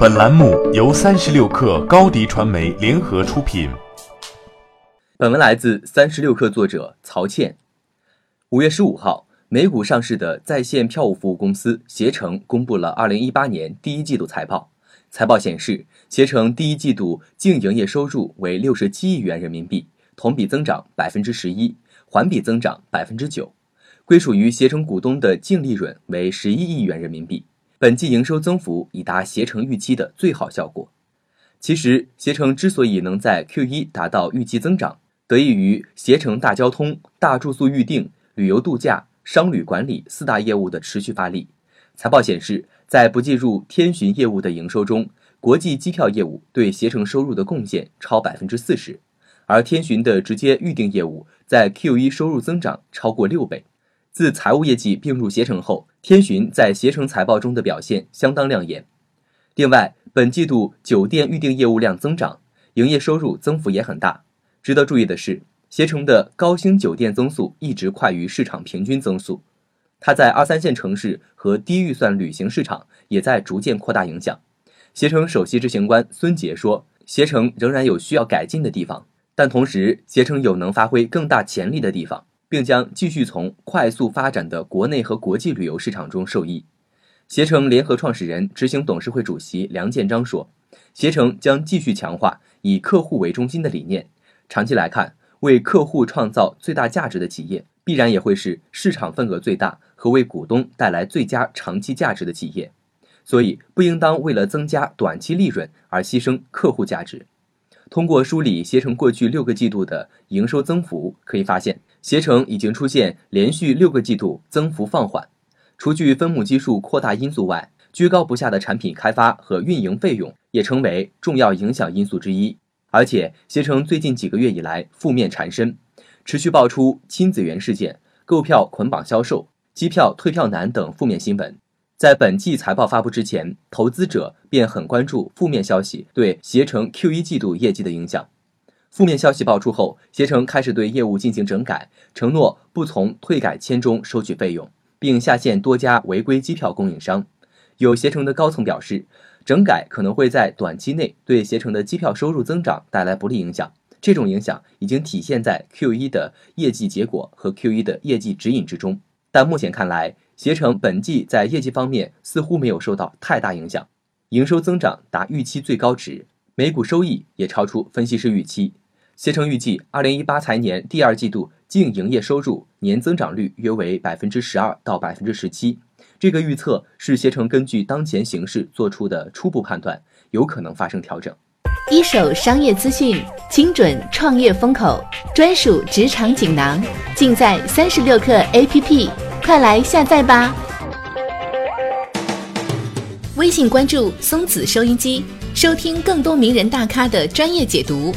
本栏目由三十六氪高低传媒联合出品。本文来自三十六氪作者曹倩。五月十五号，美股上市的在线票务服务公司携程公布了二零一八年第一季度财报。财报显示，携程第一季度净营业收入为六十七亿元人民币，同比增长百分之十一，环比增长百分之九。归属于携程股东的净利润为十一亿元人民币。本季营收增幅已达携程预期的最好效果。其实，携程之所以能在 Q1 达到预期增长，得益于携程大交通、大住宿预订、旅游度假、商旅管理四大业务的持续发力。财报显示，在不计入天巡业务的营收中，国际机票业务对携程收入的贡献超百分之四十，而天巡的直接预订业务在 Q1 收入增长超过六倍。自财务业绩并入携程后，天巡在携程财报中的表现相当亮眼。另外，本季度酒店预订业务量增长，营业收入增幅也很大。值得注意的是，携程的高星酒店增速一直快于市场平均增速。它在二三线城市和低预算旅行市场也在逐渐扩大影响。携程首席执行官孙杰说：“携程仍然有需要改进的地方，但同时，携程有能发挥更大潜力的地方。”并将继续从快速发展的国内和国际旅游市场中受益。携程联合创始人、执行董事会主席梁建章说：“携程将继续强化以客户为中心的理念。长期来看，为客户创造最大价值的企业，必然也会是市场份额最大和为股东带来最佳长期价值的企业。所以，不应当为了增加短期利润而牺牲客户价值。”通过梳理携程过去六个季度的营收增幅，可以发现，携程已经出现连续六个季度增幅放缓。除去分母基数扩大因素外，居高不下的产品开发和运营费用也成为重要影响因素之一。而且，携程最近几个月以来负面缠身，持续爆出亲子园事件、购票捆绑销售、机票退票难等负面新闻。在本季财报发布之前，投资者便很关注负面消息对携程 Q 一季度业绩的影响。负面消息爆出后，携程开始对业务进行整改，承诺不从退改签中收取费用，并下线多家违规机票供应商。有携程的高层表示，整改可能会在短期内对携程的机票收入增长带来不利影响。这种影响已经体现在 Q 一的业绩结果和 Q 一的业绩指引之中。但目前看来，携程本季在业绩方面似乎没有受到太大影响，营收增长达预期最高值，每股收益也超出分析师预期。携程预计，二零一八财年第二季度净营业收入年增长率约为百分之十二到百分之十七。这个预测是携程根据当前形势做出的初步判断，有可能发生调整。一手商业资讯，精准创业风口，专属职场锦囊，尽在三十六氪 APP。快来下载吧！微信关注松子收音机，收听更多名人大咖的专业解读。